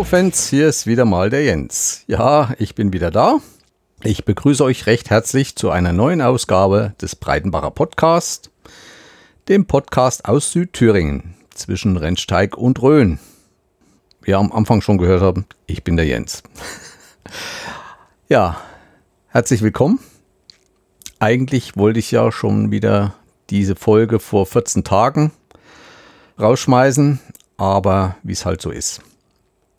Hallo Fans, hier ist wieder mal der Jens. Ja, ich bin wieder da. Ich begrüße euch recht herzlich zu einer neuen Ausgabe des Breitenbacher Podcast, dem Podcast aus Südthüringen zwischen Rennsteig und Rhön. Wie ihr am Anfang schon gehört habt, ich bin der Jens. ja, herzlich willkommen. Eigentlich wollte ich ja schon wieder diese Folge vor 14 Tagen rausschmeißen, aber wie es halt so ist.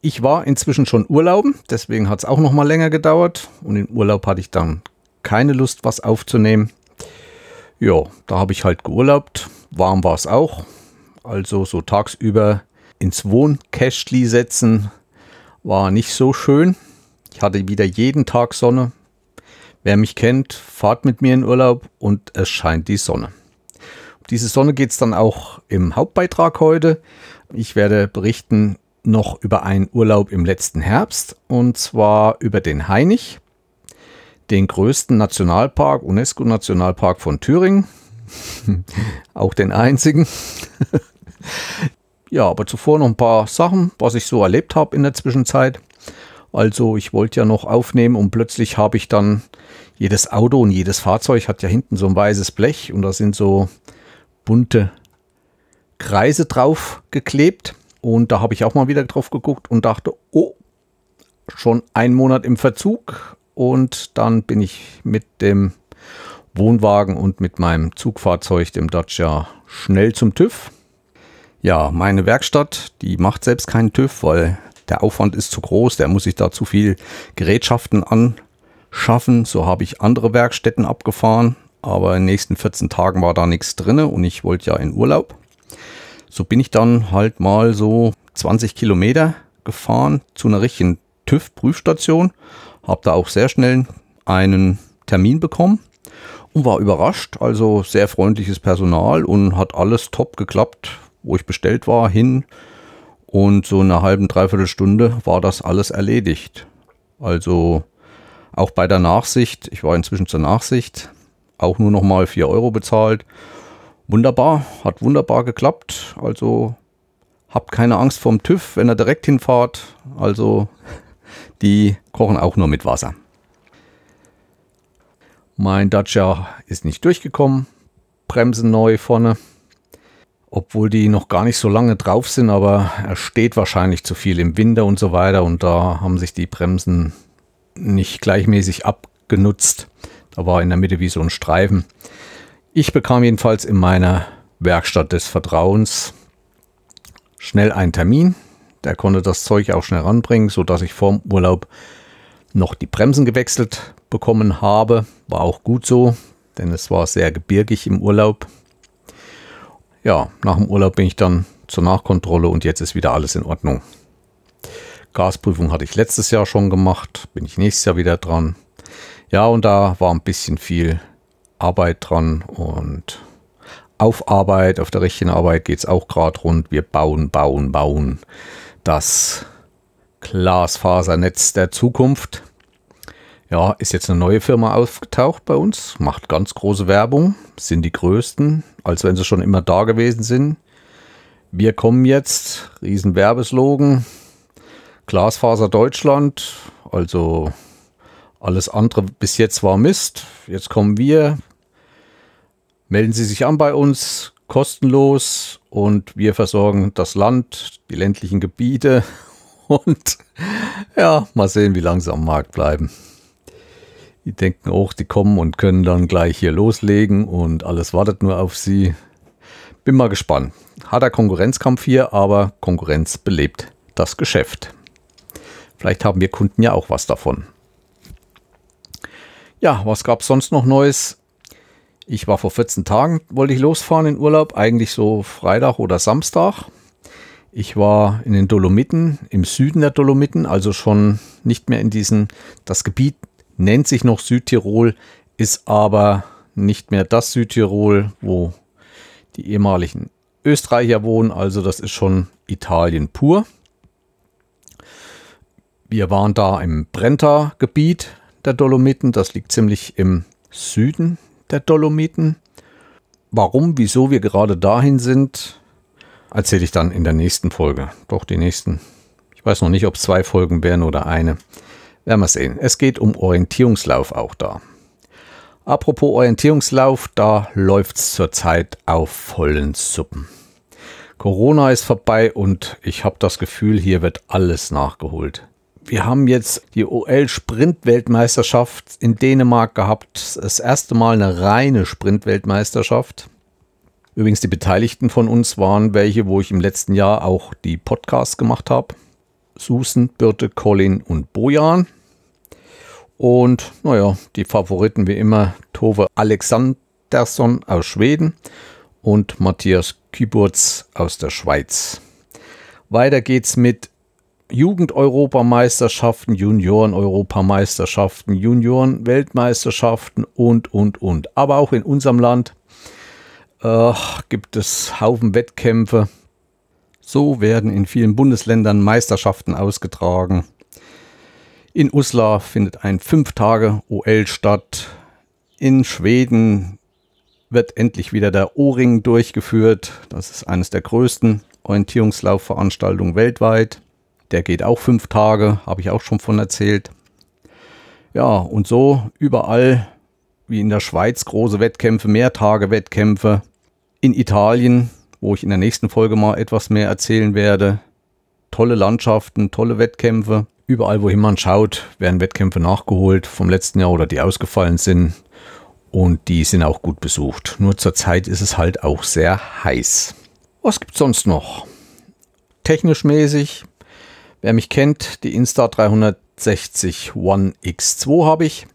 Ich war inzwischen schon urlauben, deswegen hat es auch noch mal länger gedauert und im Urlaub hatte ich dann keine Lust, was aufzunehmen. Ja, da habe ich halt geurlaubt. Warm war es auch. Also so tagsüber ins Wohnkästli setzen war nicht so schön. Ich hatte wieder jeden Tag Sonne. Wer mich kennt, fahrt mit mir in Urlaub und es scheint die Sonne diese Sonne geht es dann auch im Hauptbeitrag heute. Ich werde berichten noch über einen Urlaub im letzten Herbst und zwar über den Hainich, den größten Nationalpark, UNESCO-Nationalpark von Thüringen. auch den einzigen. ja, aber zuvor noch ein paar Sachen, was ich so erlebt habe in der Zwischenzeit. Also ich wollte ja noch aufnehmen und plötzlich habe ich dann jedes Auto und jedes Fahrzeug hat ja hinten so ein weißes Blech und da sind so bunte Kreise drauf geklebt. Und da habe ich auch mal wieder drauf geguckt und dachte, oh, schon ein Monat im Verzug. Und dann bin ich mit dem Wohnwagen und mit meinem Zugfahrzeug, dem Dacia, schnell zum TÜV. Ja, meine Werkstatt, die macht selbst keinen TÜV, weil der Aufwand ist zu groß. Der muss sich da zu viel Gerätschaften anschaffen. So habe ich andere Werkstätten abgefahren aber in den nächsten 14 Tagen war da nichts drin und ich wollte ja in Urlaub. So bin ich dann halt mal so 20 Kilometer gefahren zu einer richtigen TÜV-Prüfstation, habe da auch sehr schnell einen Termin bekommen und war überrascht. Also sehr freundliches Personal und hat alles top geklappt, wo ich bestellt war, hin. Und so in einer halben, dreiviertel Stunde war das alles erledigt. Also auch bei der Nachsicht, ich war inzwischen zur Nachsicht, auch nur noch mal 4 Euro bezahlt. Wunderbar, hat wunderbar geklappt. Also habt keine Angst vorm TÜV, wenn ihr direkt hinfahrt. Also die kochen auch nur mit Wasser. Mein Dacia ist nicht durchgekommen. Bremsen neu vorne. Obwohl die noch gar nicht so lange drauf sind, aber er steht wahrscheinlich zu viel im Winter und so weiter. Und da haben sich die Bremsen nicht gleichmäßig abgenutzt. Da war in der Mitte wie so ein Streifen. Ich bekam jedenfalls in meiner Werkstatt des Vertrauens schnell einen Termin. Der konnte das Zeug auch schnell ranbringen, sodass ich vorm Urlaub noch die Bremsen gewechselt bekommen habe. War auch gut so, denn es war sehr gebirgig im Urlaub. Ja, nach dem Urlaub bin ich dann zur Nachkontrolle und jetzt ist wieder alles in Ordnung. Gasprüfung hatte ich letztes Jahr schon gemacht, bin ich nächstes Jahr wieder dran. Ja, und da war ein bisschen viel Arbeit dran und auf Arbeit, auf der richtigen Arbeit geht es auch gerade rund. Wir bauen, bauen, bauen das Glasfasernetz der Zukunft. Ja, ist jetzt eine neue Firma aufgetaucht bei uns, macht ganz große Werbung, sind die größten, als wenn sie schon immer da gewesen sind. Wir kommen jetzt, riesen Werbeslogan, Glasfaser Deutschland, also alles andere bis jetzt war Mist. Jetzt kommen wir. Melden Sie sich an bei uns, kostenlos. Und wir versorgen das Land, die ländlichen Gebiete. Und ja, mal sehen, wie lange sie am Markt bleiben. Die denken auch, die kommen und können dann gleich hier loslegen und alles wartet nur auf sie. Bin mal gespannt. Hat er Konkurrenzkampf hier, aber Konkurrenz belebt das Geschäft. Vielleicht haben wir Kunden ja auch was davon. Ja, was gab es sonst noch Neues? Ich war vor 14 Tagen, wollte ich losfahren in Urlaub, eigentlich so Freitag oder Samstag. Ich war in den Dolomiten, im Süden der Dolomiten, also schon nicht mehr in diesen, das Gebiet nennt sich noch Südtirol, ist aber nicht mehr das Südtirol, wo die ehemaligen Österreicher wohnen, also das ist schon Italien pur. Wir waren da im Brenta-Gebiet, der Dolomiten. Das liegt ziemlich im Süden der Dolomiten. Warum, wieso wir gerade dahin sind, erzähle ich dann in der nächsten Folge. Doch die nächsten, Ich weiß noch nicht, ob es zwei Folgen wären oder eine. Werden wir sehen. Es geht um Orientierungslauf auch da. Apropos Orientierungslauf, da läuft es zurzeit auf vollen Suppen. Corona ist vorbei und ich habe das Gefühl, hier wird alles nachgeholt. Wir haben jetzt die OL Sprint-Weltmeisterschaft in Dänemark gehabt. Das erste Mal eine reine Sprint-Weltmeisterschaft. Übrigens, die Beteiligten von uns waren welche, wo ich im letzten Jahr auch die Podcasts gemacht habe. Susan, Birte, Colin und Bojan. Und naja, die Favoriten wie immer Tove Alexandersson aus Schweden und Matthias Küburz aus der Schweiz. Weiter geht's mit Jugend-Europameisterschaften, Junioren-Europameisterschaften, Junioren-Weltmeisterschaften und, und, und. Aber auch in unserem Land äh, gibt es Haufen Wettkämpfe. So werden in vielen Bundesländern Meisterschaften ausgetragen. In Uslar findet ein 5-Tage-OL statt. In Schweden wird endlich wieder der O-Ring durchgeführt. Das ist eines der größten Orientierungslaufveranstaltungen weltweit. Der geht auch fünf Tage, habe ich auch schon von erzählt. Ja, und so überall, wie in der Schweiz, große Wettkämpfe, Mehrtage-Wettkämpfe. In Italien, wo ich in der nächsten Folge mal etwas mehr erzählen werde. Tolle Landschaften, tolle Wettkämpfe. Überall, wohin man schaut, werden Wettkämpfe nachgeholt vom letzten Jahr oder die ausgefallen sind. Und die sind auch gut besucht. Nur zurzeit ist es halt auch sehr heiß. Was gibt's sonst noch? Technisch mäßig Wer mich kennt, die Insta 360 One X2 habe ich.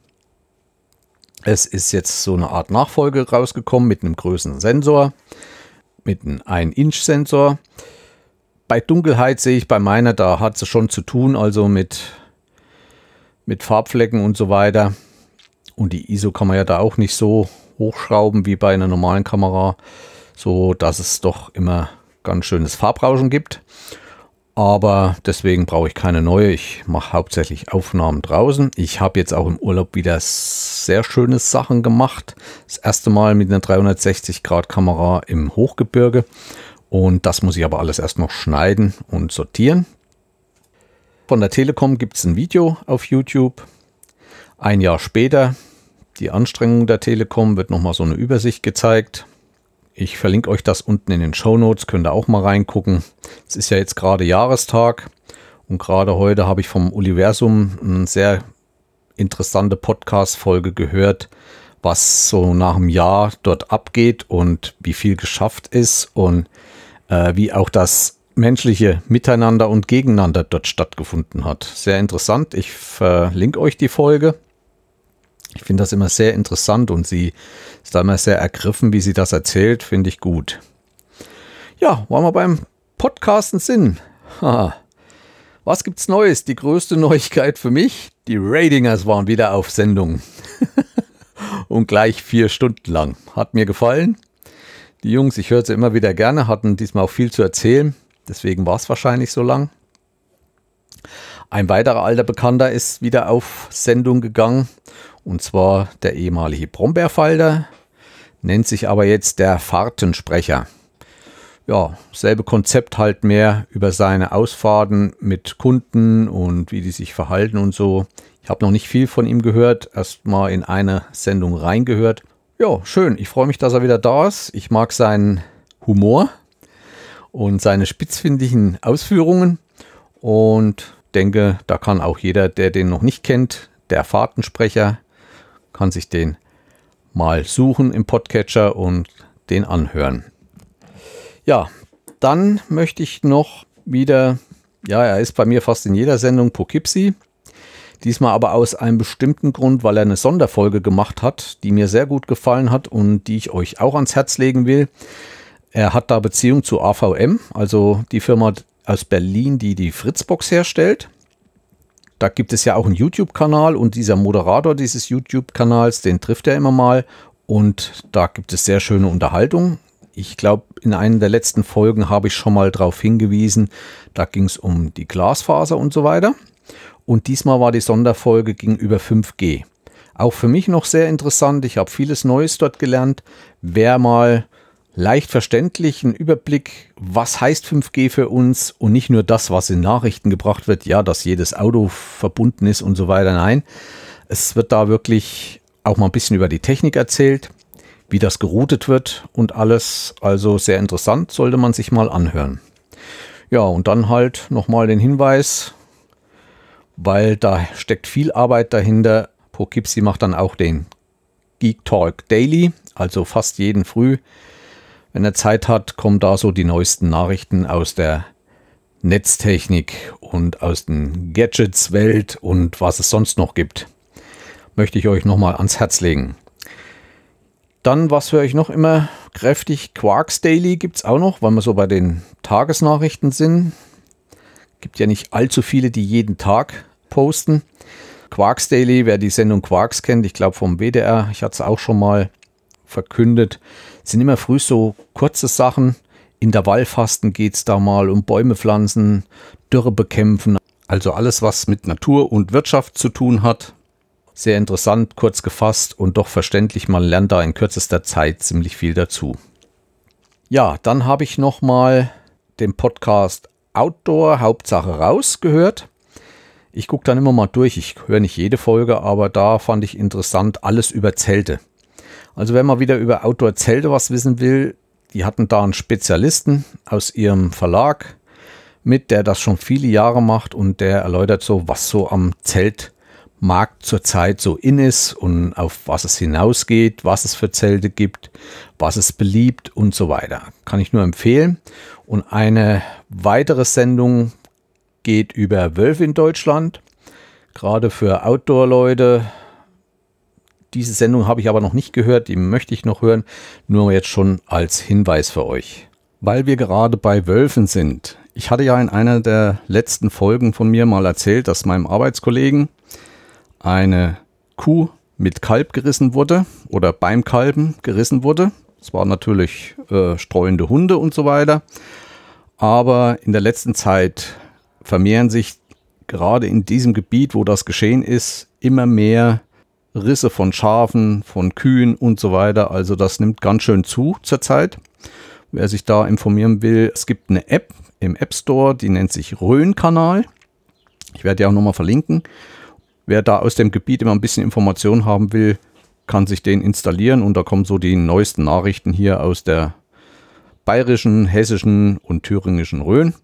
Es ist jetzt so eine Art Nachfolge rausgekommen mit einem größeren Sensor, mit einem 1-Inch-Sensor. Bei Dunkelheit sehe ich bei meiner, da hat sie schon zu tun, also mit, mit Farbflecken und so weiter. Und die ISO kann man ja da auch nicht so hochschrauben wie bei einer normalen Kamera, so dass es doch immer ganz schönes Farbrauschen gibt. Aber deswegen brauche ich keine neue. Ich mache hauptsächlich Aufnahmen draußen. Ich habe jetzt auch im Urlaub wieder sehr schöne Sachen gemacht. Das erste Mal mit einer 360-Grad-Kamera im Hochgebirge. Und das muss ich aber alles erst noch schneiden und sortieren. Von der Telekom gibt es ein Video auf YouTube. Ein Jahr später, die Anstrengung der Telekom, wird nochmal so eine Übersicht gezeigt. Ich verlinke euch das unten in den Show Notes, könnt ihr auch mal reingucken. Es ist ja jetzt gerade Jahrestag und gerade heute habe ich vom Universum eine sehr interessante Podcast-Folge gehört, was so nach einem Jahr dort abgeht und wie viel geschafft ist und äh, wie auch das menschliche Miteinander und Gegeneinander dort stattgefunden hat. Sehr interessant. Ich verlinke euch die Folge. Ich finde das immer sehr interessant und sie ist da immer sehr ergriffen, wie sie das erzählt, finde ich gut. Ja, wollen wir beim Podcasten sind. Was gibt's Neues? Die größte Neuigkeit für mich, die Ratingers waren wieder auf Sendung. und gleich vier Stunden lang. Hat mir gefallen. Die Jungs, ich höre sie immer wieder gerne, hatten diesmal auch viel zu erzählen. Deswegen war es wahrscheinlich so lang. Ein weiterer alter Bekannter ist wieder auf Sendung gegangen und zwar der ehemalige Brombeerfalter, nennt sich aber jetzt der Fahrtensprecher. Ja, selbe Konzept halt mehr über seine Ausfahrten mit Kunden und wie die sich verhalten und so. Ich habe noch nicht viel von ihm gehört, erst mal in eine Sendung reingehört. Ja, schön. Ich freue mich, dass er wieder da ist. Ich mag seinen Humor und seine spitzfindigen Ausführungen und denke, da kann auch jeder, der den noch nicht kennt, der Fahrtensprecher, kann sich den mal suchen im Podcatcher und den anhören. Ja, dann möchte ich noch wieder, ja, er ist bei mir fast in jeder Sendung Poughkeepsie. Diesmal aber aus einem bestimmten Grund, weil er eine Sonderfolge gemacht hat, die mir sehr gut gefallen hat und die ich euch auch ans Herz legen will. Er hat da Beziehung zu AVM, also die Firma aus Berlin, die die Fritzbox herstellt. Da gibt es ja auch einen YouTube-Kanal und dieser Moderator dieses YouTube-Kanals, den trifft er immer mal und da gibt es sehr schöne Unterhaltung. Ich glaube, in einer der letzten Folgen habe ich schon mal darauf hingewiesen, da ging es um die Glasfaser und so weiter. Und diesmal war die Sonderfolge gegenüber 5G. Auch für mich noch sehr interessant. Ich habe vieles Neues dort gelernt. Wer mal leicht verständlichen Überblick, was heißt 5G für uns und nicht nur das, was in Nachrichten gebracht wird, ja, dass jedes Auto verbunden ist und so weiter. Nein, es wird da wirklich auch mal ein bisschen über die Technik erzählt, wie das geroutet wird und alles. Also sehr interessant, sollte man sich mal anhören. Ja, und dann halt nochmal den Hinweis, weil da steckt viel Arbeit dahinter. Poughkeepsie macht dann auch den Geek Talk Daily, also fast jeden Früh. Wenn er Zeit hat, kommen da so die neuesten Nachrichten aus der Netztechnik und aus den Gadgets-Welt und was es sonst noch gibt. Möchte ich euch nochmal ans Herz legen. Dann, was höre ich noch immer kräftig? Quarks Daily gibt es auch noch, weil wir so bei den Tagesnachrichten sind. Gibt ja nicht allzu viele, die jeden Tag posten. Quarks Daily, wer die Sendung Quarks kennt, ich glaube vom WDR, ich hatte es auch schon mal verkündet, sind immer früh so kurze Sachen. Intervallfasten geht es da mal um Bäume pflanzen, Dürre bekämpfen. Also alles, was mit Natur und Wirtschaft zu tun hat, sehr interessant, kurz gefasst und doch verständlich. Man lernt da in kürzester Zeit ziemlich viel dazu. Ja, dann habe ich noch mal den Podcast Outdoor Hauptsache raus gehört. Ich gucke dann immer mal durch. Ich höre nicht jede Folge, aber da fand ich interessant alles über Zelte. Also wenn man wieder über Outdoor-Zelte was wissen will, die hatten da einen Spezialisten aus ihrem Verlag mit, der das schon viele Jahre macht und der erläutert so, was so am Zelt Markt zurzeit so in ist und auf was es hinausgeht, was es für Zelte gibt, was es beliebt und so weiter. Kann ich nur empfehlen. Und eine weitere Sendung geht über Wölfe in Deutschland, gerade für Outdoor-Leute. Diese Sendung habe ich aber noch nicht gehört, die möchte ich noch hören, nur jetzt schon als Hinweis für euch. Weil wir gerade bei Wölfen sind. Ich hatte ja in einer der letzten Folgen von mir mal erzählt, dass meinem Arbeitskollegen eine Kuh mit Kalb gerissen wurde oder beim Kalben gerissen wurde. Es waren natürlich äh, streuende Hunde und so weiter. Aber in der letzten Zeit vermehren sich gerade in diesem Gebiet, wo das geschehen ist, immer mehr Risse von Schafen, von Kühen und so weiter. Also das nimmt ganz schön zu zurzeit. Wer sich da informieren will, es gibt eine App im App Store, die nennt sich Rhön-Kanal. Ich werde die auch nochmal verlinken. Wer da aus dem Gebiet immer ein bisschen Informationen haben will, kann sich den installieren und da kommen so die neuesten Nachrichten hier aus der bayerischen, hessischen und thüringischen Rhön.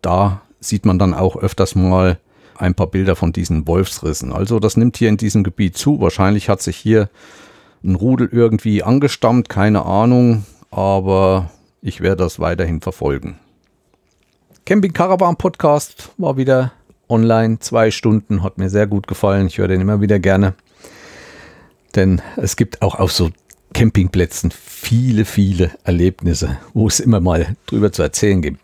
Da sieht man dann auch öfters mal ein paar Bilder von diesen Wolfsrissen. Also das nimmt hier in diesem Gebiet zu. Wahrscheinlich hat sich hier ein Rudel irgendwie angestammt, keine Ahnung, aber ich werde das weiterhin verfolgen. Camping Caravan Podcast war wieder online, zwei Stunden, hat mir sehr gut gefallen. Ich höre den immer wieder gerne. Denn es gibt auch auf so Campingplätzen viele, viele Erlebnisse, wo es immer mal drüber zu erzählen gibt.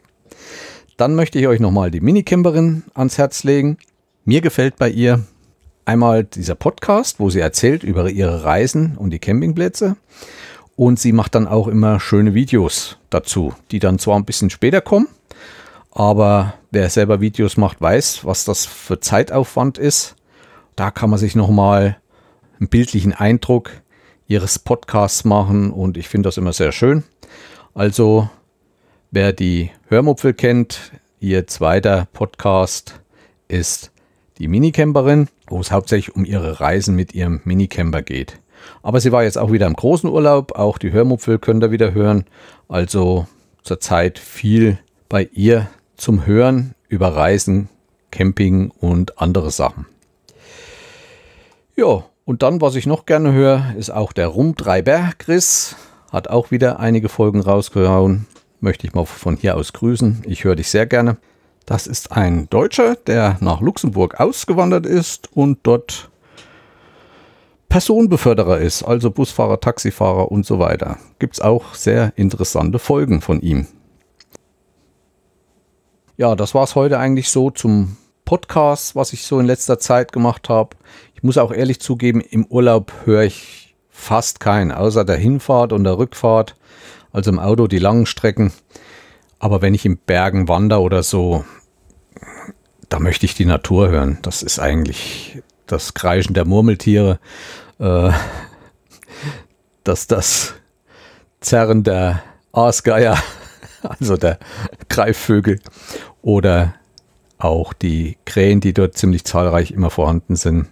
Dann möchte ich euch nochmal die Minicamperin ans Herz legen. Mir gefällt bei ihr einmal dieser Podcast, wo sie erzählt über ihre Reisen und die Campingplätze. Und sie macht dann auch immer schöne Videos dazu, die dann zwar ein bisschen später kommen, aber wer selber Videos macht, weiß, was das für Zeitaufwand ist. Da kann man sich nochmal einen bildlichen Eindruck ihres Podcasts machen und ich finde das immer sehr schön. Also, wer die Hörmupfel kennt, ihr zweiter Podcast ist die Minicamperin, wo es hauptsächlich um ihre Reisen mit ihrem Minicamper geht. Aber sie war jetzt auch wieder im großen Urlaub, auch die Hörmupfel könnt ihr wieder hören. Also zurzeit viel bei ihr zum Hören über Reisen, Camping und andere Sachen. Ja, und dann, was ich noch gerne höre, ist auch der Rumtreiber Chris. Hat auch wieder einige Folgen rausgehauen. Möchte ich mal von hier aus grüßen. Ich höre dich sehr gerne. Das ist ein Deutscher, der nach Luxemburg ausgewandert ist und dort Personenbeförderer ist, also Busfahrer, Taxifahrer und so weiter. Gibt es auch sehr interessante Folgen von ihm. Ja, das war es heute eigentlich so zum Podcast, was ich so in letzter Zeit gemacht habe. Ich muss auch ehrlich zugeben, im Urlaub höre ich fast keinen, außer der Hinfahrt und der Rückfahrt, also im Auto die langen Strecken. Aber wenn ich in Bergen wandere oder so, da möchte ich die Natur hören. Das ist eigentlich das Kreischen der Murmeltiere, äh, dass das Zerren der Aasgeier, also der Greifvögel oder auch die Krähen, die dort ziemlich zahlreich immer vorhanden sind.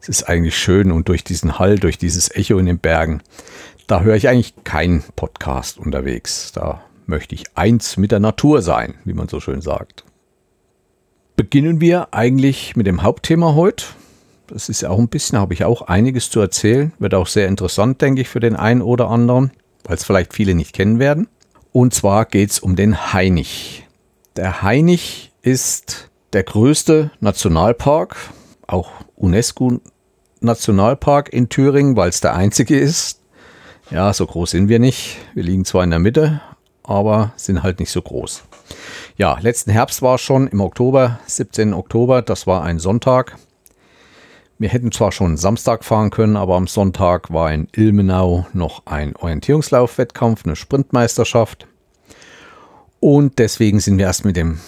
Es ist eigentlich schön und durch diesen Hall, durch dieses Echo in den Bergen, da höre ich eigentlich keinen Podcast unterwegs. Da möchte ich eins mit der Natur sein, wie man so schön sagt. Beginnen wir eigentlich mit dem Hauptthema heute. Das ist ja auch ein bisschen, habe ich auch einiges zu erzählen. Wird auch sehr interessant, denke ich, für den einen oder anderen, weil es vielleicht viele nicht kennen werden. Und zwar geht es um den Hainich. Der Hainich ist der größte Nationalpark, auch UNESCO-Nationalpark in Thüringen, weil es der einzige ist. Ja, so groß sind wir nicht. Wir liegen zwar in der Mitte, aber sind halt nicht so groß. Ja, letzten Herbst war es schon im Oktober, 17. Oktober, das war ein Sonntag. Wir hätten zwar schon Samstag fahren können, aber am Sonntag war in Ilmenau noch ein Orientierungslaufwettkampf, eine Sprintmeisterschaft. Und deswegen sind wir erst mit dem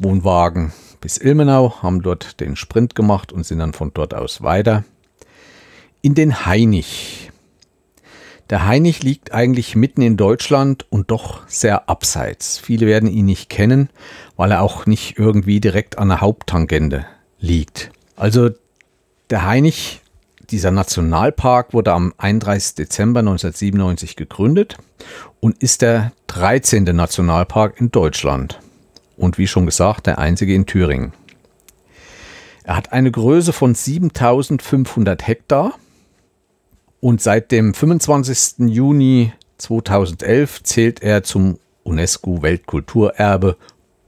Wohnwagen bis Ilmenau, haben dort den Sprint gemacht und sind dann von dort aus weiter in den Hainich. Der Hainich liegt eigentlich mitten in Deutschland und doch sehr abseits. Viele werden ihn nicht kennen, weil er auch nicht irgendwie direkt an der Haupttangente liegt. Also der Hainich, dieser Nationalpark, wurde am 31. Dezember 1997 gegründet und ist der 13. Nationalpark in Deutschland. Und wie schon gesagt, der einzige in Thüringen. Er hat eine Größe von 7500 Hektar und seit dem 25. Juni 2011 zählt er zum UNESCO-Weltkulturerbe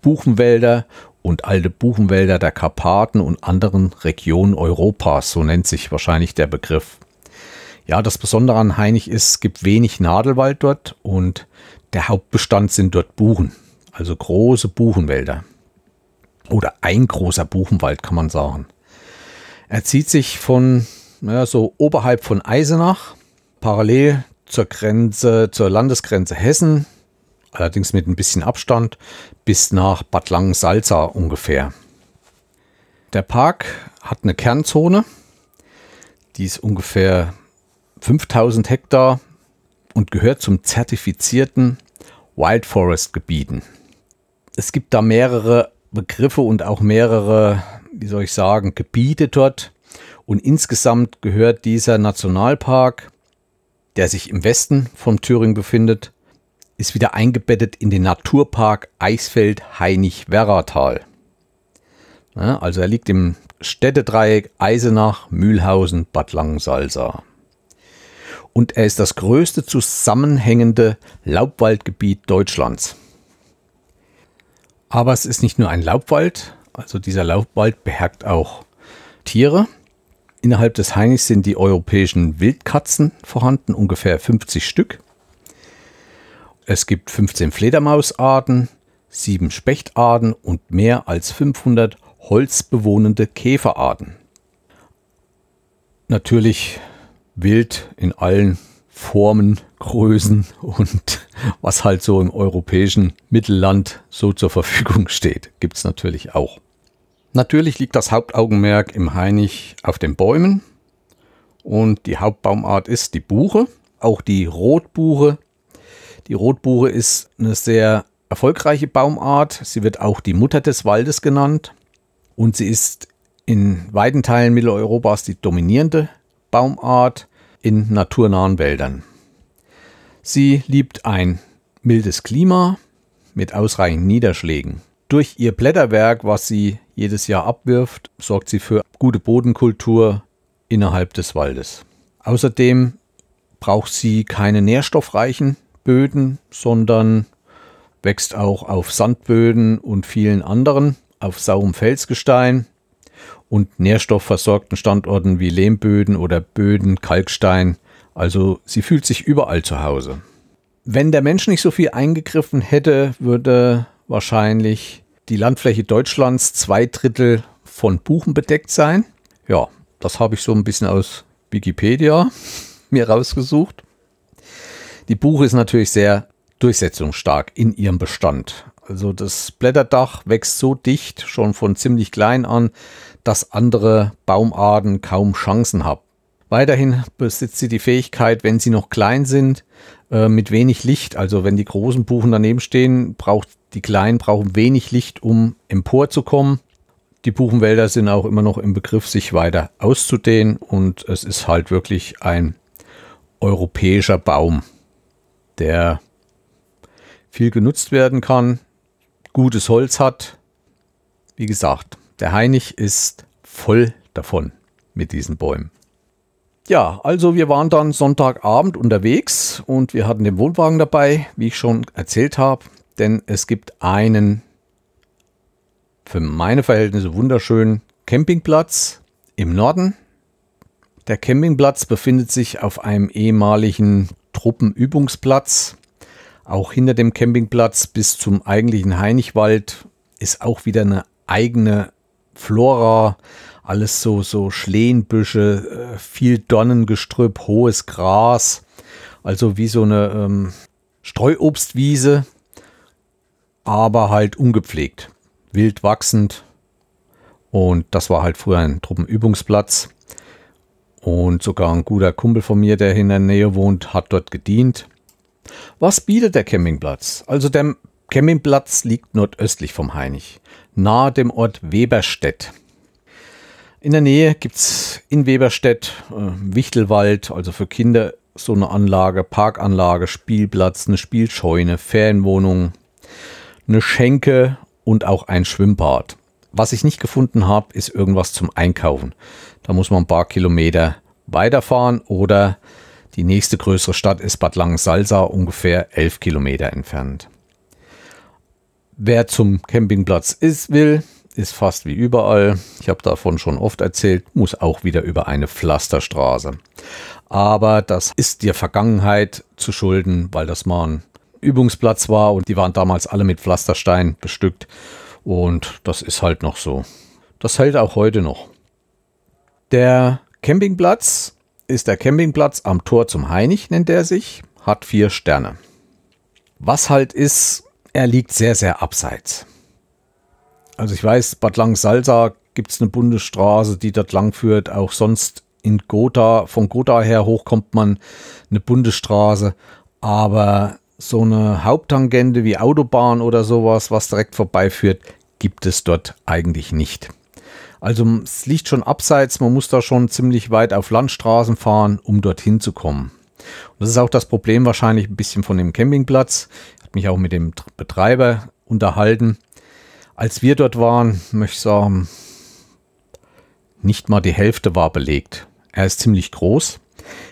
Buchenwälder und alte Buchenwälder der Karpaten und anderen Regionen Europas, so nennt sich wahrscheinlich der Begriff. Ja, das Besondere an Heinig ist, es gibt wenig Nadelwald dort und der Hauptbestand sind dort Buchen, also große Buchenwälder. Oder ein großer Buchenwald kann man sagen. Er zieht sich von ja, so oberhalb von Eisenach, parallel zur Grenze, zur Landesgrenze Hessen, allerdings mit ein bisschen Abstand, bis nach Bad Langensalza ungefähr. Der Park hat eine Kernzone, die ist ungefähr 5000 Hektar und gehört zum zertifizierten Wild Forest Gebieten. Es gibt da mehrere Begriffe und auch mehrere, wie soll ich sagen, Gebiete dort. Und insgesamt gehört dieser Nationalpark, der sich im Westen von Thüringen befindet, ist wieder eingebettet in den Naturpark Eisfeld-Hainich-Werratal. Also er liegt im Städtedreieck Eisenach, Mühlhausen, Bad Langensalza. Und er ist das größte zusammenhängende Laubwaldgebiet Deutschlands. Aber es ist nicht nur ein Laubwald, also dieser Laubwald beherbergt auch Tiere. Innerhalb des Hainichs sind die europäischen Wildkatzen vorhanden, ungefähr 50 Stück. Es gibt 15 Fledermausarten, 7 Spechtarten und mehr als 500 holzbewohnende Käferarten. Natürlich wild in allen Formen, Größen und was halt so im europäischen Mittelland so zur Verfügung steht, gibt es natürlich auch. Natürlich liegt das Hauptaugenmerk im Hainich auf den Bäumen und die Hauptbaumart ist die Buche. Auch die Rotbuche die Rotbuche ist eine sehr erfolgreiche Baumart. Sie wird auch die Mutter des Waldes genannt und sie ist in weiten Teilen Mitteleuropas die dominierende Baumart in naturnahen Wäldern. Sie liebt ein mildes Klima mit ausreichend Niederschlägen. Durch ihr Blätterwerk, was sie jedes Jahr abwirft, sorgt sie für gute Bodenkultur innerhalb des Waldes. Außerdem braucht sie keine nährstoffreichen Böden, sondern wächst auch auf Sandböden und vielen anderen, auf saurem Felsgestein und nährstoffversorgten Standorten wie Lehmböden oder Böden, Kalkstein. Also sie fühlt sich überall zu Hause. Wenn der Mensch nicht so viel eingegriffen hätte, würde wahrscheinlich die Landfläche Deutschlands zwei Drittel von Buchen bedeckt sein. Ja, das habe ich so ein bisschen aus Wikipedia mir rausgesucht. Die Buche ist natürlich sehr durchsetzungsstark in ihrem Bestand. Also das Blätterdach wächst so dicht, schon von ziemlich klein an, dass andere Baumarten kaum Chancen haben. Weiterhin besitzt sie die Fähigkeit, wenn sie noch klein sind, äh, mit wenig Licht, also wenn die großen Buchen daneben stehen, braucht die kleinen brauchen wenig Licht, um emporzukommen. Die Buchenwälder sind auch immer noch im Begriff, sich weiter auszudehnen und es ist halt wirklich ein europäischer Baum, der viel genutzt werden kann, gutes Holz hat. Wie gesagt, der Hainich ist voll davon mit diesen Bäumen. Ja, also wir waren dann Sonntagabend unterwegs und wir hatten den Wohnwagen dabei, wie ich schon erzählt habe, denn es gibt einen für meine Verhältnisse wunderschönen Campingplatz im Norden. Der Campingplatz befindet sich auf einem ehemaligen Truppenübungsplatz. Auch hinter dem Campingplatz bis zum eigentlichen Heinichwald ist auch wieder eine eigene Flora, alles so, so Schlehenbüsche, äh, viel Donnengestrüpp, hohes Gras, also wie so eine ähm, Streuobstwiese, aber halt ungepflegt, wild wachsend. Und das war halt früher ein Truppenübungsplatz. Und sogar ein guter Kumpel von mir, der in der Nähe wohnt, hat dort gedient. Was bietet der Campingplatz? Also der Campingplatz liegt nordöstlich vom Hainich, nahe dem Ort Weberstedt. In der Nähe gibt es in Weberstedt äh, Wichtelwald, also für Kinder so eine Anlage, Parkanlage, Spielplatz, eine Spielscheune, Ferienwohnung, eine Schenke und auch ein Schwimmbad. Was ich nicht gefunden habe, ist irgendwas zum Einkaufen. Da muss man ein paar Kilometer weiterfahren oder die nächste größere Stadt ist Bad Langensalza, ungefähr elf Kilometer entfernt. Wer zum Campingplatz ist, will, ist fast wie überall. Ich habe davon schon oft erzählt, muss auch wieder über eine Pflasterstraße. Aber das ist der Vergangenheit zu schulden, weil das mal ein Übungsplatz war und die waren damals alle mit Pflasterstein bestückt. Und das ist halt noch so. Das hält auch heute noch. Der Campingplatz ist der Campingplatz am Tor zum Heinig, nennt er sich, hat vier Sterne. Was halt ist, er liegt sehr, sehr abseits. Also ich weiß, Bad Langensalza gibt es eine Bundesstraße, die dort lang führt. Auch sonst in Gotha, von Gotha her hoch kommt man eine Bundesstraße. Aber so eine Haupttangente wie Autobahn oder sowas, was direkt vorbeiführt, gibt es dort eigentlich nicht. Also es liegt schon abseits, man muss da schon ziemlich weit auf Landstraßen fahren, um dorthin zu kommen. Und das ist auch das Problem wahrscheinlich ein bisschen von dem Campingplatz. Ich habe mich auch mit dem Betreiber unterhalten. Als wir dort waren, möchte ich sagen, nicht mal die Hälfte war belegt. Er ist ziemlich groß.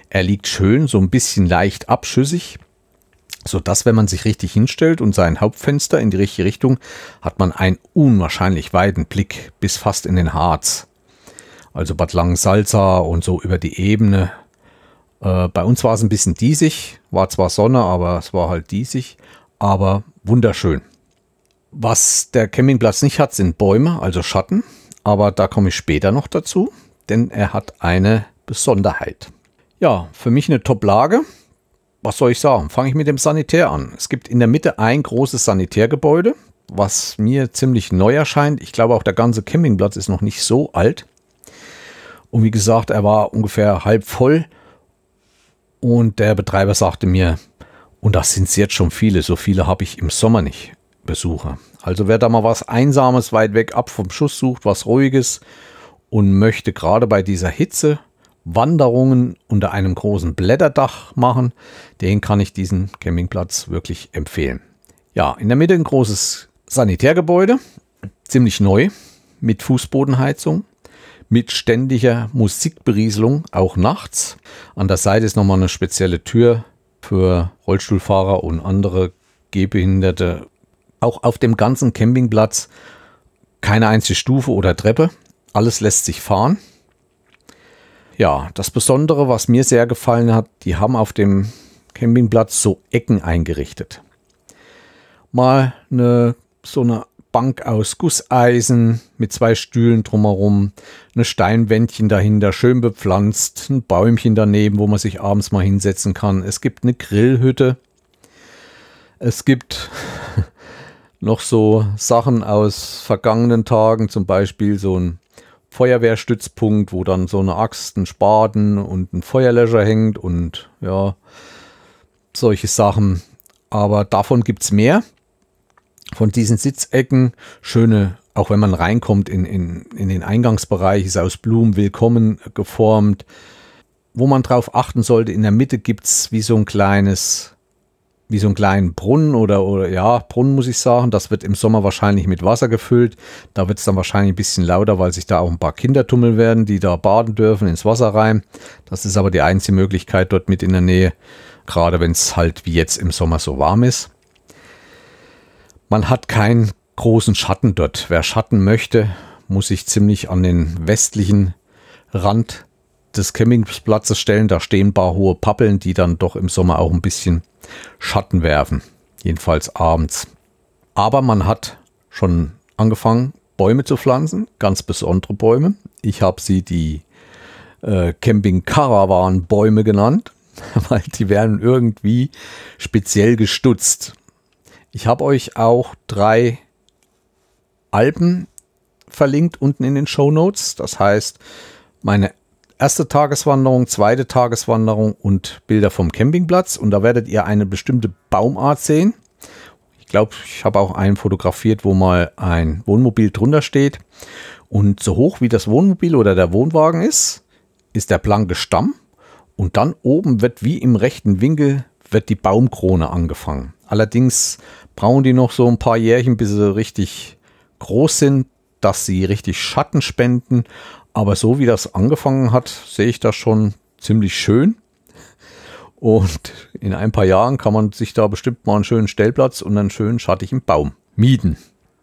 Er liegt schön, so ein bisschen leicht abschüssig, so dass wenn man sich richtig hinstellt und sein Hauptfenster in die richtige Richtung, hat man einen unwahrscheinlich weiten Blick bis fast in den Harz. Also Bad Langensalza und so über die Ebene. Äh, bei uns war es ein bisschen diesig, war zwar Sonne, aber es war halt diesig, aber wunderschön. Was der Campingplatz nicht hat, sind Bäume, also Schatten. Aber da komme ich später noch dazu, denn er hat eine Besonderheit. Ja, für mich eine Top-Lage. Was soll ich sagen? Fange ich mit dem Sanitär an. Es gibt in der Mitte ein großes Sanitärgebäude, was mir ziemlich neu erscheint. Ich glaube auch der ganze Campingplatz ist noch nicht so alt. Und wie gesagt, er war ungefähr halb voll. Und der Betreiber sagte mir, und das sind jetzt schon viele, so viele habe ich im Sommer nicht. Besucher. Also wer da mal was Einsames weit weg ab vom Schuss sucht, was Ruhiges und möchte gerade bei dieser Hitze Wanderungen unter einem großen Blätterdach machen, den kann ich diesen Campingplatz wirklich empfehlen. Ja, in der Mitte ein großes Sanitärgebäude, ziemlich neu, mit Fußbodenheizung, mit ständiger Musikberieselung, auch nachts. An der Seite ist nochmal eine spezielle Tür für Rollstuhlfahrer und andere Gehbehinderte auch auf dem ganzen Campingplatz keine einzige Stufe oder Treppe. Alles lässt sich fahren. Ja, das Besondere, was mir sehr gefallen hat, die haben auf dem Campingplatz so Ecken eingerichtet. Mal eine, so eine Bank aus Gusseisen mit zwei Stühlen drumherum, eine Steinwändchen dahinter, schön bepflanzt, ein Bäumchen daneben, wo man sich abends mal hinsetzen kann. Es gibt eine Grillhütte. Es gibt noch so Sachen aus vergangenen Tagen, zum Beispiel so ein Feuerwehrstützpunkt, wo dann so eine Axt, ein Spaten und ein Feuerlöscher hängt und ja, solche Sachen. Aber davon gibt es mehr. Von diesen Sitzecken, schöne, auch wenn man reinkommt in, in, in den Eingangsbereich, ist aus Blumen willkommen geformt. Wo man drauf achten sollte, in der Mitte gibt es wie so ein kleines wie so einen kleinen Brunnen oder, oder ja, Brunnen muss ich sagen. Das wird im Sommer wahrscheinlich mit Wasser gefüllt. Da wird es dann wahrscheinlich ein bisschen lauter, weil sich da auch ein paar Kinder tummeln werden, die da baden dürfen, ins Wasser rein. Das ist aber die einzige Möglichkeit dort mit in der Nähe, gerade wenn es halt wie jetzt im Sommer so warm ist. Man hat keinen großen Schatten dort. Wer Schatten möchte, muss sich ziemlich an den westlichen Rand des Campingplatzes stellen. Da stehen ein paar hohe Pappeln, die dann doch im Sommer auch ein bisschen Schatten werfen, jedenfalls abends. Aber man hat schon angefangen, Bäume zu pflanzen, ganz besondere Bäume. Ich habe sie die äh, Camping-Caravan-Bäume genannt, weil die werden irgendwie speziell gestutzt. Ich habe euch auch drei Alpen verlinkt unten in den Show Notes. Das heißt, meine erste Tageswanderung, zweite Tageswanderung und Bilder vom Campingplatz. Und da werdet ihr eine bestimmte Baumart sehen. Ich glaube, ich habe auch einen fotografiert, wo mal ein Wohnmobil drunter steht. Und so hoch wie das Wohnmobil oder der Wohnwagen ist, ist der blanke Stamm. Und dann oben wird wie im rechten Winkel wird die Baumkrone angefangen. Allerdings brauchen die noch so ein paar Jährchen, bis sie richtig groß sind, dass sie richtig Schatten spenden. Aber so wie das angefangen hat, sehe ich das schon ziemlich schön. Und in ein paar Jahren kann man sich da bestimmt mal einen schönen Stellplatz und einen schönen schattigen Baum mieten.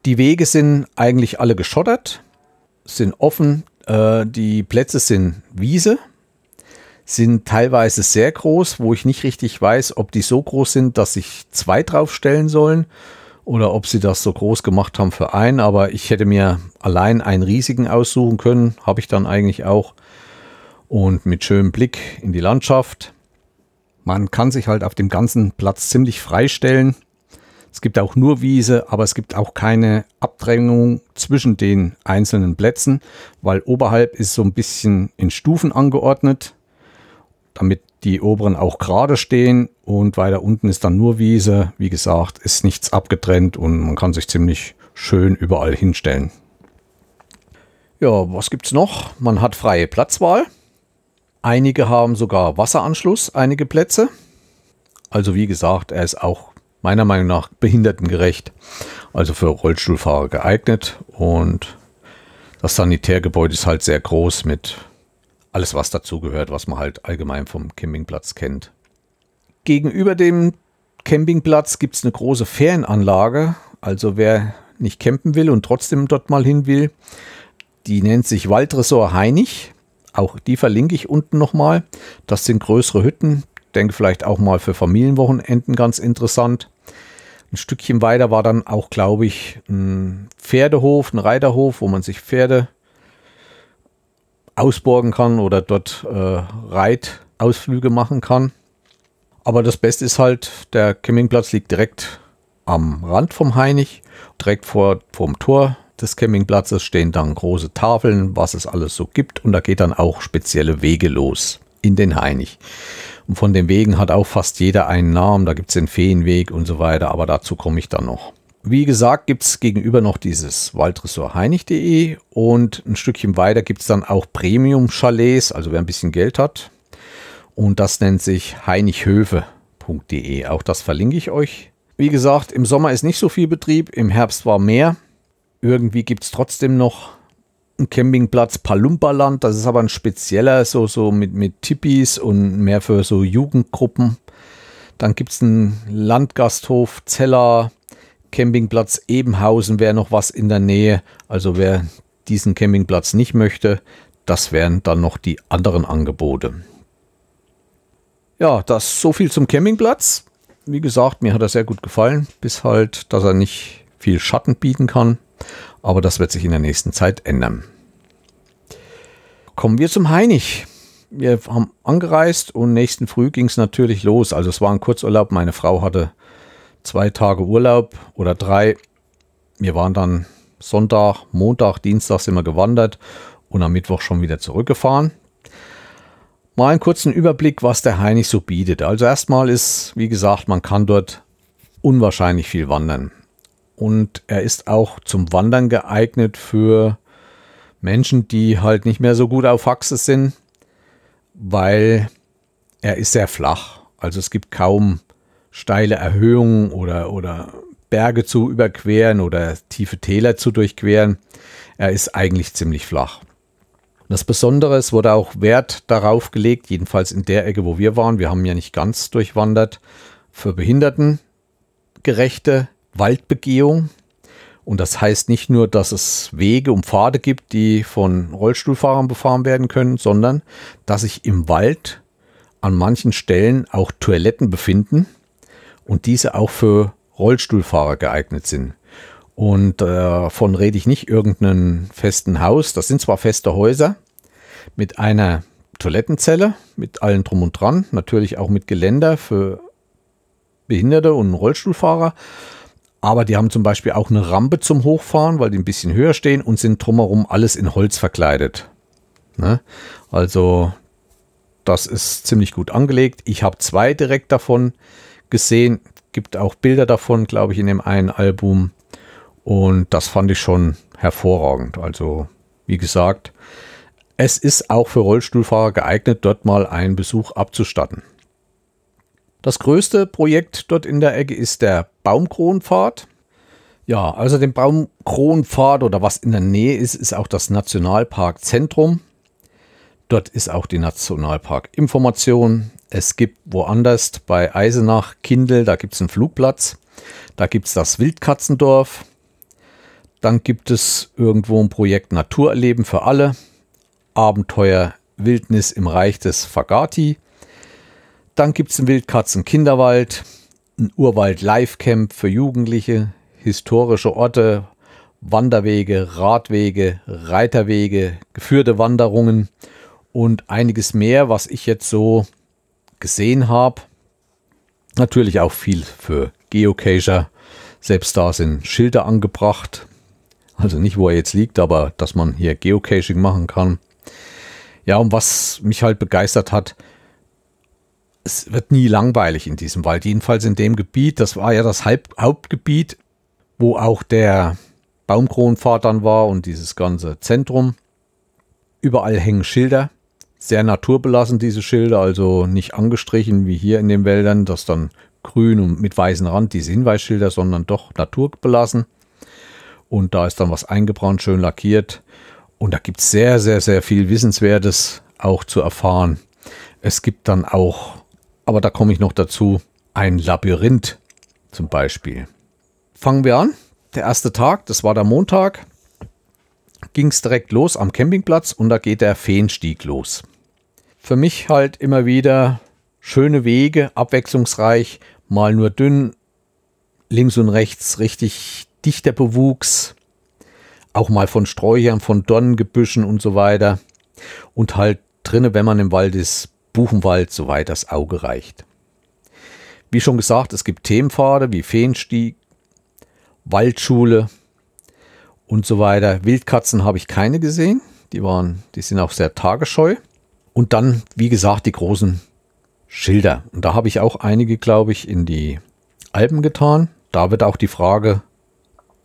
Die Wege sind eigentlich alle geschottert, sind offen. Äh, die Plätze sind Wiese, sind teilweise sehr groß, wo ich nicht richtig weiß, ob die so groß sind, dass sich zwei draufstellen sollen oder ob sie das so groß gemacht haben für einen, aber ich hätte mir allein einen riesigen aussuchen können, habe ich dann eigentlich auch. Und mit schönem Blick in die Landschaft. Man kann sich halt auf dem ganzen Platz ziemlich freistellen. Es gibt auch nur Wiese, aber es gibt auch keine Abdrängung zwischen den einzelnen Plätzen, weil oberhalb ist so ein bisschen in Stufen angeordnet, damit die oberen auch gerade stehen und weiter unten ist dann nur Wiese. Wie gesagt, ist nichts abgetrennt und man kann sich ziemlich schön überall hinstellen. Ja, was gibt es noch? Man hat freie Platzwahl. Einige haben sogar Wasseranschluss, einige Plätze. Also wie gesagt, er ist auch meiner Meinung nach behindertengerecht, also für Rollstuhlfahrer geeignet und das Sanitärgebäude ist halt sehr groß mit alles, was dazugehört, was man halt allgemein vom Campingplatz kennt. Gegenüber dem Campingplatz gibt es eine große Ferienanlage. Also wer nicht campen will und trotzdem dort mal hin will, die nennt sich Waldresort Heinig. Auch die verlinke ich unten nochmal. Das sind größere Hütten. Denke vielleicht auch mal für Familienwochenenden ganz interessant. Ein Stückchen weiter war dann auch, glaube ich, ein Pferdehof, ein Reiterhof, wo man sich Pferde ausborgen kann oder dort äh, Reitausflüge machen kann. Aber das Beste ist halt, der Campingplatz liegt direkt am Rand vom Heinig, direkt vor vom Tor des Campingplatzes stehen dann große Tafeln, was es alles so gibt und da geht dann auch spezielle Wege los in den Heinig. Und von den Wegen hat auch fast jeder einen Namen, da gibt es den Feenweg und so weiter, aber dazu komme ich dann noch. Wie gesagt, gibt es gegenüber noch dieses Waldressort heinig.de und ein Stückchen weiter gibt es dann auch Premium-Chalets, also wer ein bisschen Geld hat. Und das nennt sich heinighöfe.de. Auch das verlinke ich euch. Wie gesagt, im Sommer ist nicht so viel Betrieb, im Herbst war mehr. Irgendwie gibt es trotzdem noch einen Campingplatz Palumbaland. Das ist aber ein spezieller, so, so mit, mit Tippis und mehr für so Jugendgruppen. Dann gibt es einen Landgasthof Zeller Campingplatz Ebenhausen wäre noch was in der Nähe. Also wer diesen Campingplatz nicht möchte, das wären dann noch die anderen Angebote. Ja, das so viel zum Campingplatz. Wie gesagt, mir hat er sehr gut gefallen, bis halt, dass er nicht viel Schatten bieten kann. Aber das wird sich in der nächsten Zeit ändern. Kommen wir zum Heinig. Wir haben angereist und nächsten Früh ging es natürlich los. Also es war ein Kurzurlaub. Meine Frau hatte zwei Tage Urlaub oder drei. Wir waren dann Sonntag, Montag, Dienstag sind wir gewandert und am Mittwoch schon wieder zurückgefahren. Mal einen kurzen Überblick, was der Heinig so bietet. Also erstmal ist, wie gesagt, man kann dort unwahrscheinlich viel wandern. Und er ist auch zum Wandern geeignet für Menschen, die halt nicht mehr so gut auf Achse sind, weil er ist sehr flach. Also es gibt kaum steile Erhöhungen oder, oder Berge zu überqueren oder tiefe Täler zu durchqueren. Er ist eigentlich ziemlich flach. Das Besondere, es wurde auch Wert darauf gelegt, jedenfalls in der Ecke, wo wir waren, wir haben ja nicht ganz durchwandert, für behindertengerechte Waldbegehung. Und das heißt nicht nur, dass es Wege und Pfade gibt, die von Rollstuhlfahrern befahren werden können, sondern dass sich im Wald an manchen Stellen auch Toiletten befinden und diese auch für Rollstuhlfahrer geeignet sind. Und äh, davon rede ich nicht irgendeinen festen Haus. Das sind zwar feste Häuser mit einer Toilettenzelle, mit allen drum und dran, natürlich auch mit Geländer für Behinderte und Rollstuhlfahrer. Aber die haben zum Beispiel auch eine Rampe zum Hochfahren, weil die ein bisschen höher stehen und sind drumherum alles in Holz verkleidet. Ne? Also das ist ziemlich gut angelegt. Ich habe zwei direkt davon gesehen. Gibt auch Bilder davon, glaube ich, in dem einen Album. Und das fand ich schon hervorragend. Also, wie gesagt, es ist auch für Rollstuhlfahrer geeignet, dort mal einen Besuch abzustatten. Das größte Projekt dort in der Ecke ist der Baumkronpfad. Ja, also den Baumkronpfad oder was in der Nähe ist, ist auch das Nationalparkzentrum. Dort ist auch die Nationalparkinformation. Es gibt woanders bei Eisenach, Kindl, da gibt es einen Flugplatz. Da gibt es das Wildkatzendorf. Dann gibt es irgendwo ein Projekt Naturerleben für alle. Abenteuer Wildnis im Reich des Fagati. Dann gibt es einen Wildkatzen-Kinderwald, ein Urwald-Live-Camp für Jugendliche, historische Orte, Wanderwege, Radwege, Reiterwege, geführte Wanderungen und einiges mehr, was ich jetzt so gesehen habe. Natürlich auch viel für Geocacher. Selbst da sind Schilder angebracht, also nicht, wo er jetzt liegt, aber dass man hier Geocaching machen kann. Ja, und was mich halt begeistert hat, es wird nie langweilig in diesem Wald. Jedenfalls in dem Gebiet, das war ja das Hauptgebiet, wo auch der Baumkronenpfad dann war und dieses ganze Zentrum. Überall hängen Schilder. Sehr naturbelassen, diese Schilder, also nicht angestrichen wie hier in den Wäldern, das dann grün und mit weißem Rand, diese Hinweisschilder, sondern doch naturbelassen. Und da ist dann was eingebrannt, schön lackiert. Und da gibt es sehr, sehr, sehr viel Wissenswertes auch zu erfahren. Es gibt dann auch, aber da komme ich noch dazu, ein Labyrinth zum Beispiel. Fangen wir an. Der erste Tag, das war der Montag, ging es direkt los am Campingplatz und da geht der Feenstieg los. Für mich halt immer wieder schöne Wege, abwechslungsreich, mal nur dünn, links und rechts richtig dichter Bewuchs, auch mal von Sträuchern, von Dornengebüschen und so weiter. Und halt drinne, wenn man im Wald ist, Buchenwald, soweit das Auge reicht. Wie schon gesagt, es gibt Themenpfade wie Feenstieg, Waldschule und so weiter. Wildkatzen habe ich keine gesehen. Die waren, die sind auch sehr tagesscheu. Und dann, wie gesagt, die großen Schilder. Und da habe ich auch einige, glaube ich, in die Alpen getan. Da wird auch die Frage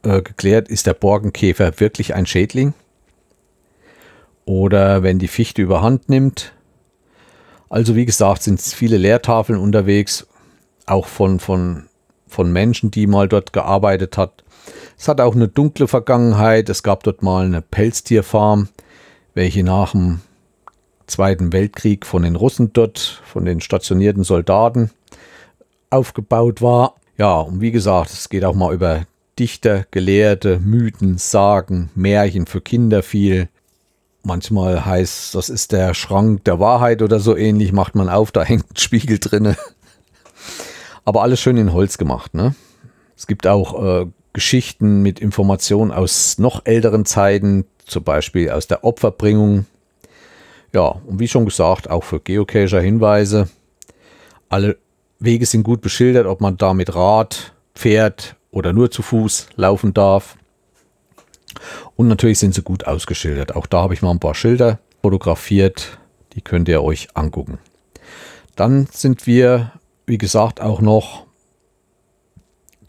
äh, geklärt, ist der Borkenkäfer wirklich ein Schädling? Oder wenn die Fichte überhand nimmt. Also wie gesagt, sind viele Lehrtafeln unterwegs, auch von, von, von Menschen, die mal dort gearbeitet hat. Es hat auch eine dunkle Vergangenheit. Es gab dort mal eine Pelztierfarm, welche nach dem Zweiten Weltkrieg von den Russen dort, von den stationierten Soldaten aufgebaut war. Ja, und wie gesagt, es geht auch mal über Dichter, Gelehrte, Mythen, Sagen, Märchen für Kinder viel. Manchmal heißt, das ist der Schrank der Wahrheit oder so ähnlich, macht man auf, da hängt ein Spiegel drinne. Aber alles schön in Holz gemacht, ne? Es gibt auch äh, Geschichten mit Informationen aus noch älteren Zeiten, zum Beispiel aus der Opferbringung. Ja, und wie schon gesagt, auch für Geocacher Hinweise. Alle Wege sind gut beschildert, ob man da mit Rad, Pferd oder nur zu Fuß laufen darf. Und natürlich sind sie gut ausgeschildert. Auch da habe ich mal ein paar Schilder fotografiert. Die könnt ihr euch angucken. Dann sind wir, wie gesagt, auch noch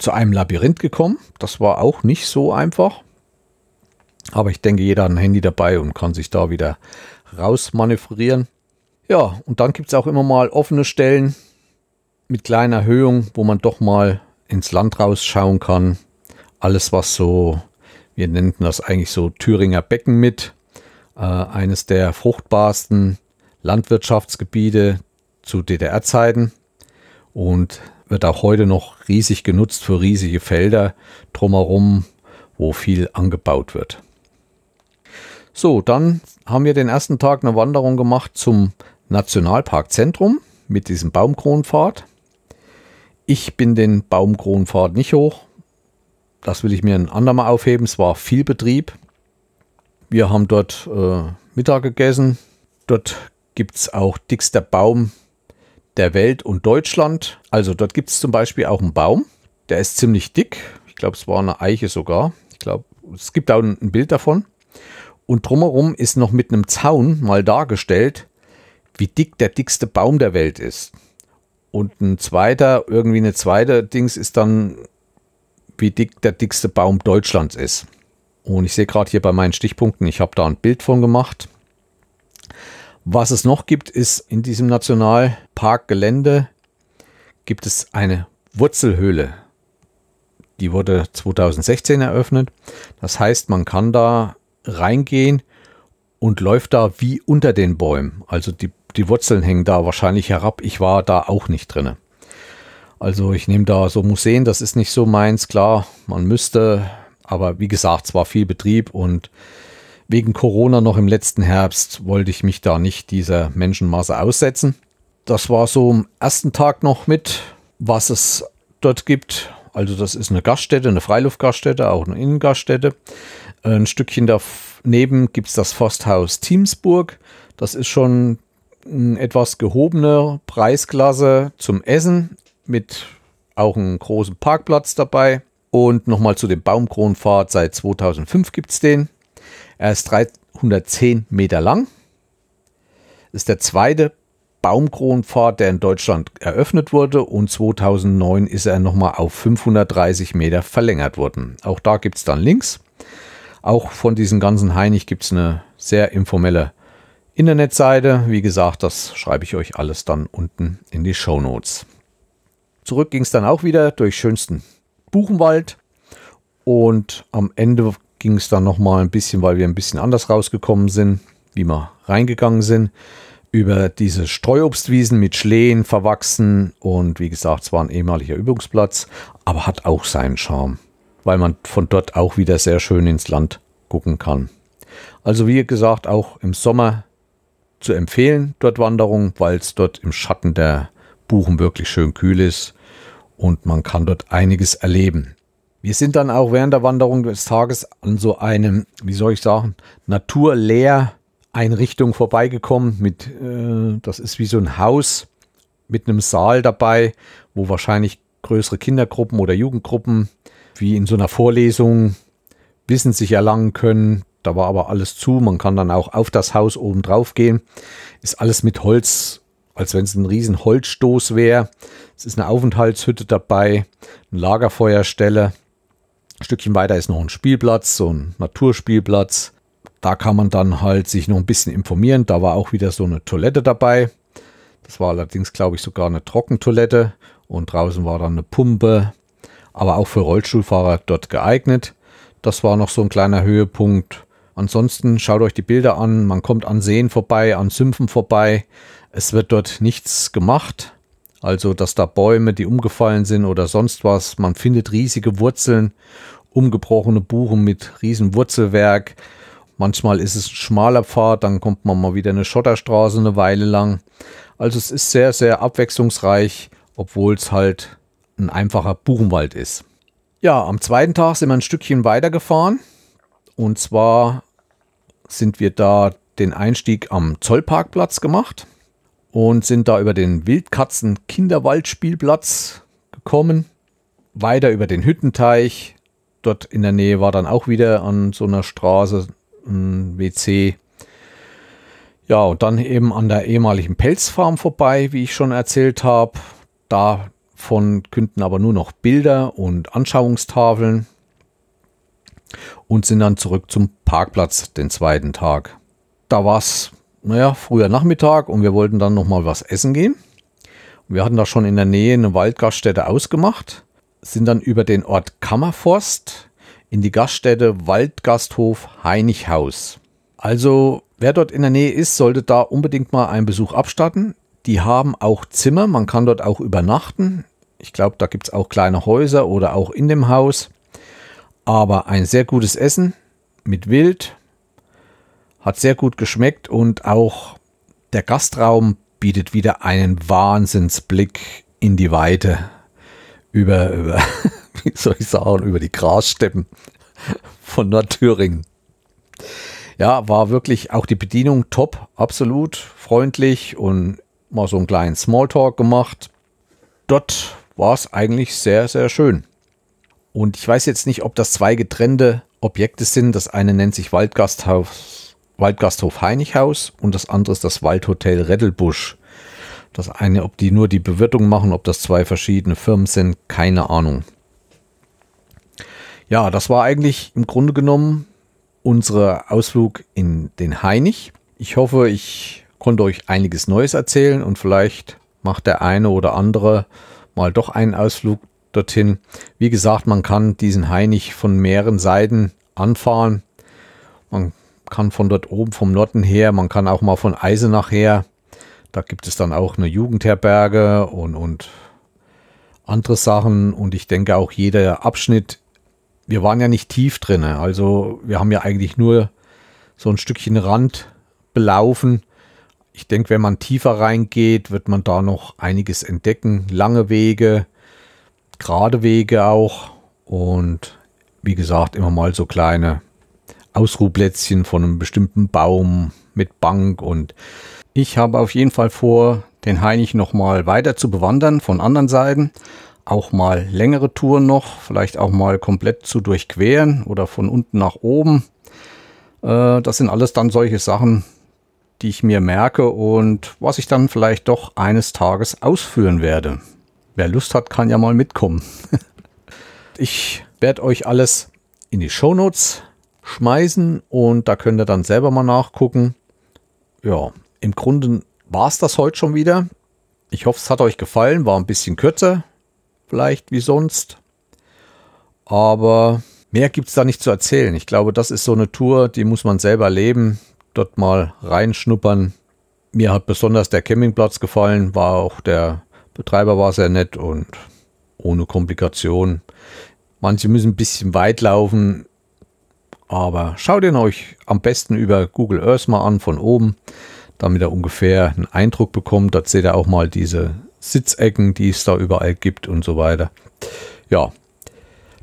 zu einem Labyrinth gekommen. Das war auch nicht so einfach. Aber ich denke, jeder hat ein Handy dabei und kann sich da wieder rausmanövrieren. Ja, und dann gibt es auch immer mal offene Stellen mit kleiner Erhöhung, wo man doch mal ins Land rausschauen kann. Alles, was so, wir nennen das eigentlich so Thüringer Becken mit. Äh, eines der fruchtbarsten Landwirtschaftsgebiete zu DDR-Zeiten und wird auch heute noch riesig genutzt für riesige Felder drumherum, wo viel angebaut wird. So, dann haben wir den ersten Tag eine Wanderung gemacht zum Nationalparkzentrum mit diesem Baumkronenpfad. Ich bin den Baumkronenpfad nicht hoch. Das will ich mir ein andermal aufheben. Es war viel Betrieb. Wir haben dort äh, Mittag gegessen. Dort gibt es auch dickster Baum der Welt und Deutschland. Also dort gibt es zum Beispiel auch einen Baum. Der ist ziemlich dick. Ich glaube, es war eine Eiche sogar. Ich glaube, es gibt auch ein Bild davon. Und drumherum ist noch mit einem Zaun mal dargestellt, wie dick der dickste Baum der Welt ist. Und ein zweiter, irgendwie eine zweite Dings ist dann, wie dick der dickste Baum Deutschlands ist. Und ich sehe gerade hier bei meinen Stichpunkten, ich habe da ein Bild von gemacht. Was es noch gibt, ist in diesem Nationalparkgelände gibt es eine Wurzelhöhle. Die wurde 2016 eröffnet. Das heißt, man kann da reingehen und läuft da wie unter den Bäumen. Also die, die Wurzeln hängen da wahrscheinlich herab. Ich war da auch nicht drin. Also ich nehme da so Museen, das ist nicht so meins, klar, man müsste, aber wie gesagt, es war viel Betrieb und wegen Corona noch im letzten Herbst wollte ich mich da nicht dieser Menschenmasse aussetzen. Das war so am ersten Tag noch mit, was es dort gibt. Also das ist eine Gaststätte, eine Freiluftgaststätte, auch eine Innengaststätte. Ein Stückchen daneben gibt es das Forsthaus Teamsburg. Das ist schon eine etwas gehobene Preisklasse zum Essen mit auch einem großen Parkplatz dabei. Und nochmal zu dem Baumkronpfad. Seit 2005 gibt es den. Er ist 310 Meter lang. Ist der zweite Baumkronpfad, der in Deutschland eröffnet wurde. Und 2009 ist er nochmal auf 530 Meter verlängert worden. Auch da gibt es dann Links. Auch von diesen ganzen Heinig gibt es eine sehr informelle Internetseite. Wie gesagt, das schreibe ich euch alles dann unten in die Show Notes. Zurück ging es dann auch wieder durch schönsten Buchenwald und am Ende ging es dann nochmal ein bisschen, weil wir ein bisschen anders rausgekommen sind, wie wir reingegangen sind, über diese Streuobstwiesen mit Schlehen verwachsen und wie gesagt, es war ein ehemaliger Übungsplatz, aber hat auch seinen Charme weil man von dort auch wieder sehr schön ins Land gucken kann. Also wie gesagt, auch im Sommer zu empfehlen, dort Wanderung, weil es dort im Schatten der Buchen wirklich schön kühl ist und man kann dort einiges erleben. Wir sind dann auch während der Wanderung des Tages an so einem, wie soll ich sagen, Naturlehreinrichtung vorbeigekommen. Mit, äh, das ist wie so ein Haus mit einem Saal dabei, wo wahrscheinlich größere Kindergruppen oder Jugendgruppen wie in so einer Vorlesung Wissen sich erlangen können. Da war aber alles zu. Man kann dann auch auf das Haus oben drauf gehen. Ist alles mit Holz, als wenn es ein riesen Holzstoß wäre. Es ist eine Aufenthaltshütte dabei, eine Lagerfeuerstelle. Stückchen weiter ist noch ein Spielplatz, so ein Naturspielplatz. Da kann man dann halt sich noch ein bisschen informieren. Da war auch wieder so eine Toilette dabei. Das war allerdings, glaube ich, sogar eine Trockentoilette. Und draußen war dann eine Pumpe, aber auch für Rollstuhlfahrer dort geeignet. Das war noch so ein kleiner Höhepunkt. Ansonsten schaut euch die Bilder an. Man kommt an Seen vorbei, an Sümpfen vorbei. Es wird dort nichts gemacht. Also, dass da Bäume, die umgefallen sind oder sonst was. Man findet riesige Wurzeln, umgebrochene Buchen mit riesen Wurzelwerk. Manchmal ist es ein schmaler Pfad, dann kommt man mal wieder eine Schotterstraße eine Weile lang. Also es ist sehr, sehr abwechslungsreich, obwohl es halt ein einfacher Buchenwald ist. Ja, am zweiten Tag sind wir ein Stückchen weitergefahren. Und zwar sind wir da den Einstieg am Zollparkplatz gemacht und sind da über den Wildkatzen Kinderwaldspielplatz gekommen, weiter über den Hüttenteich Dort in der Nähe war dann auch wieder an so einer Straße ein WC. Ja, und dann eben an der ehemaligen Pelzfarm vorbei, wie ich schon erzählt habe. Davon künden aber nur noch Bilder und Anschauungstafeln und sind dann zurück zum Parkplatz den zweiten Tag. Da war es, naja, früher Nachmittag und wir wollten dann nochmal was essen gehen. Wir hatten da schon in der Nähe eine Waldgaststätte ausgemacht sind dann über den Ort Kammerforst in die Gaststätte Waldgasthof Heinichhaus. Also wer dort in der Nähe ist, sollte da unbedingt mal einen Besuch abstatten. Die haben auch Zimmer, man kann dort auch übernachten. Ich glaube, da gibt es auch kleine Häuser oder auch in dem Haus. Aber ein sehr gutes Essen mit Wild, hat sehr gut geschmeckt und auch der Gastraum bietet wieder einen Wahnsinnsblick in die Weite über, über, wie soll ich sagen, über die Grassteppen von Nordthüringen. Ja, war wirklich auch die Bedienung top, absolut freundlich und mal so einen kleinen Smalltalk gemacht. Dort war es eigentlich sehr, sehr schön. Und ich weiß jetzt nicht, ob das zwei getrennte Objekte sind. Das eine nennt sich Waldgasthaus, Waldgasthof Heinichhaus und das andere ist das Waldhotel Rettelbusch. Das eine, ob die nur die Bewirtung machen, ob das zwei verschiedene Firmen sind, keine Ahnung. Ja, das war eigentlich im Grunde genommen unser Ausflug in den Hainich. Ich hoffe, ich konnte euch einiges Neues erzählen und vielleicht macht der eine oder andere mal doch einen Ausflug dorthin. Wie gesagt, man kann diesen Hainich von mehreren Seiten anfahren. Man kann von dort oben vom Norden her, man kann auch mal von Eisenach her da gibt es dann auch eine Jugendherberge und, und andere Sachen. Und ich denke auch jeder Abschnitt, wir waren ja nicht tief drin. Also wir haben ja eigentlich nur so ein Stückchen Rand belaufen. Ich denke, wenn man tiefer reingeht, wird man da noch einiges entdecken. Lange Wege, gerade Wege auch. Und wie gesagt, immer mal so kleine Ausruhplätzchen von einem bestimmten Baum mit Bank und ich habe auf jeden Fall vor, den Hainich noch mal weiter zu bewandern von anderen Seiten. Auch mal längere Touren noch, vielleicht auch mal komplett zu durchqueren oder von unten nach oben. Äh, das sind alles dann solche Sachen, die ich mir merke und was ich dann vielleicht doch eines Tages ausführen werde. Wer Lust hat, kann ja mal mitkommen. ich werde euch alles in die Shownotes schmeißen und da könnt ihr dann selber mal nachgucken. Ja, im Grunde war es das heute schon wieder. Ich hoffe, es hat euch gefallen. War ein bisschen kürzer, vielleicht wie sonst. Aber mehr gibt es da nicht zu erzählen. Ich glaube, das ist so eine Tour, die muss man selber leben. Dort mal reinschnuppern. Mir hat besonders der Campingplatz gefallen. War auch der Betreiber war sehr nett und ohne Komplikation. Manche müssen ein bisschen weit laufen. Aber schaut ihn euch am besten über Google Earth mal an von oben damit er ungefähr einen Eindruck bekommt. Da seht ihr auch mal diese Sitzecken, die es da überall gibt und so weiter. Ja,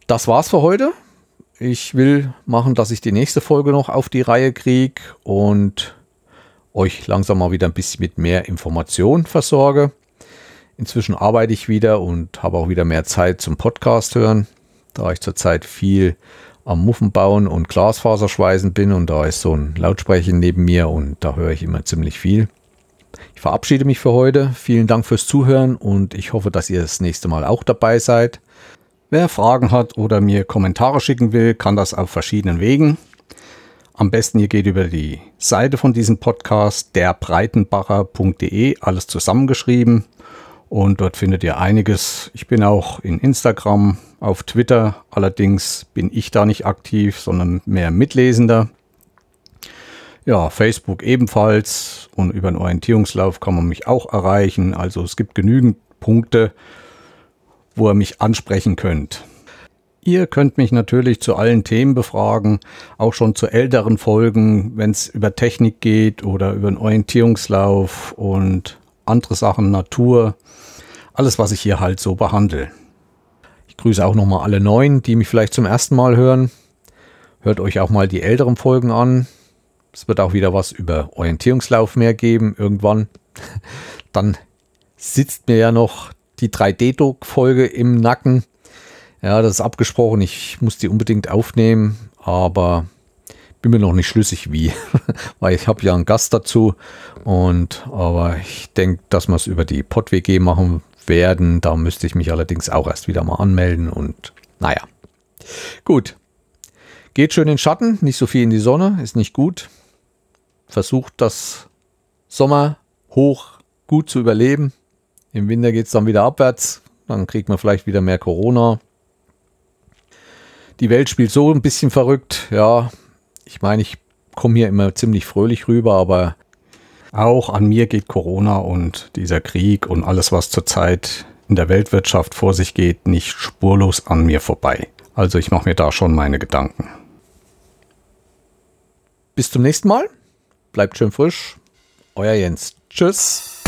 das war's für heute. Ich will machen, dass ich die nächste Folge noch auf die Reihe kriege und euch langsam mal wieder ein bisschen mit mehr Informationen versorge. Inzwischen arbeite ich wieder und habe auch wieder mehr Zeit zum Podcast hören, da ich zurzeit viel am Muffen bauen und Glasfaserschweißen bin und da ist so ein Lautsprecher neben mir und da höre ich immer ziemlich viel. Ich verabschiede mich für heute. Vielen Dank fürs Zuhören und ich hoffe, dass ihr das nächste Mal auch dabei seid. Wer Fragen hat oder mir Kommentare schicken will, kann das auf verschiedenen Wegen. Am besten ihr geht über die Seite von diesem Podcast, derbreitenbacher.de, alles zusammengeschrieben. Und dort findet ihr einiges. Ich bin auch in Instagram, auf Twitter. Allerdings bin ich da nicht aktiv, sondern mehr Mitlesender. Ja, Facebook ebenfalls. Und über einen Orientierungslauf kann man mich auch erreichen. Also es gibt genügend Punkte, wo ihr mich ansprechen könnt. Ihr könnt mich natürlich zu allen Themen befragen, auch schon zu älteren Folgen, wenn es über Technik geht oder über einen Orientierungslauf und andere Sachen, Natur, alles, was ich hier halt so behandle. Grüße auch nochmal alle Neuen, die mich vielleicht zum ersten Mal hören. Hört euch auch mal die älteren Folgen an. Es wird auch wieder was über Orientierungslauf mehr geben irgendwann. Dann sitzt mir ja noch die 3D-Druck-Folge im Nacken. Ja, das ist abgesprochen. Ich muss die unbedingt aufnehmen, aber bin mir noch nicht schlüssig wie, weil ich habe ja einen Gast dazu und aber ich denke, dass wir es über die PodWG machen werden. Da müsste ich mich allerdings auch erst wieder mal anmelden und naja. Gut. Geht schön in den Schatten, nicht so viel in die Sonne, ist nicht gut. Versucht das Sommer hoch gut zu überleben. Im Winter geht es dann wieder abwärts. Dann kriegt man vielleicht wieder mehr Corona. Die Welt spielt so ein bisschen verrückt. Ja, ich meine, ich komme hier immer ziemlich fröhlich rüber, aber auch an mir geht Corona und dieser Krieg und alles, was zurzeit in der Weltwirtschaft vor sich geht, nicht spurlos an mir vorbei. Also ich mache mir da schon meine Gedanken. Bis zum nächsten Mal. Bleibt schön frisch. Euer Jens. Tschüss.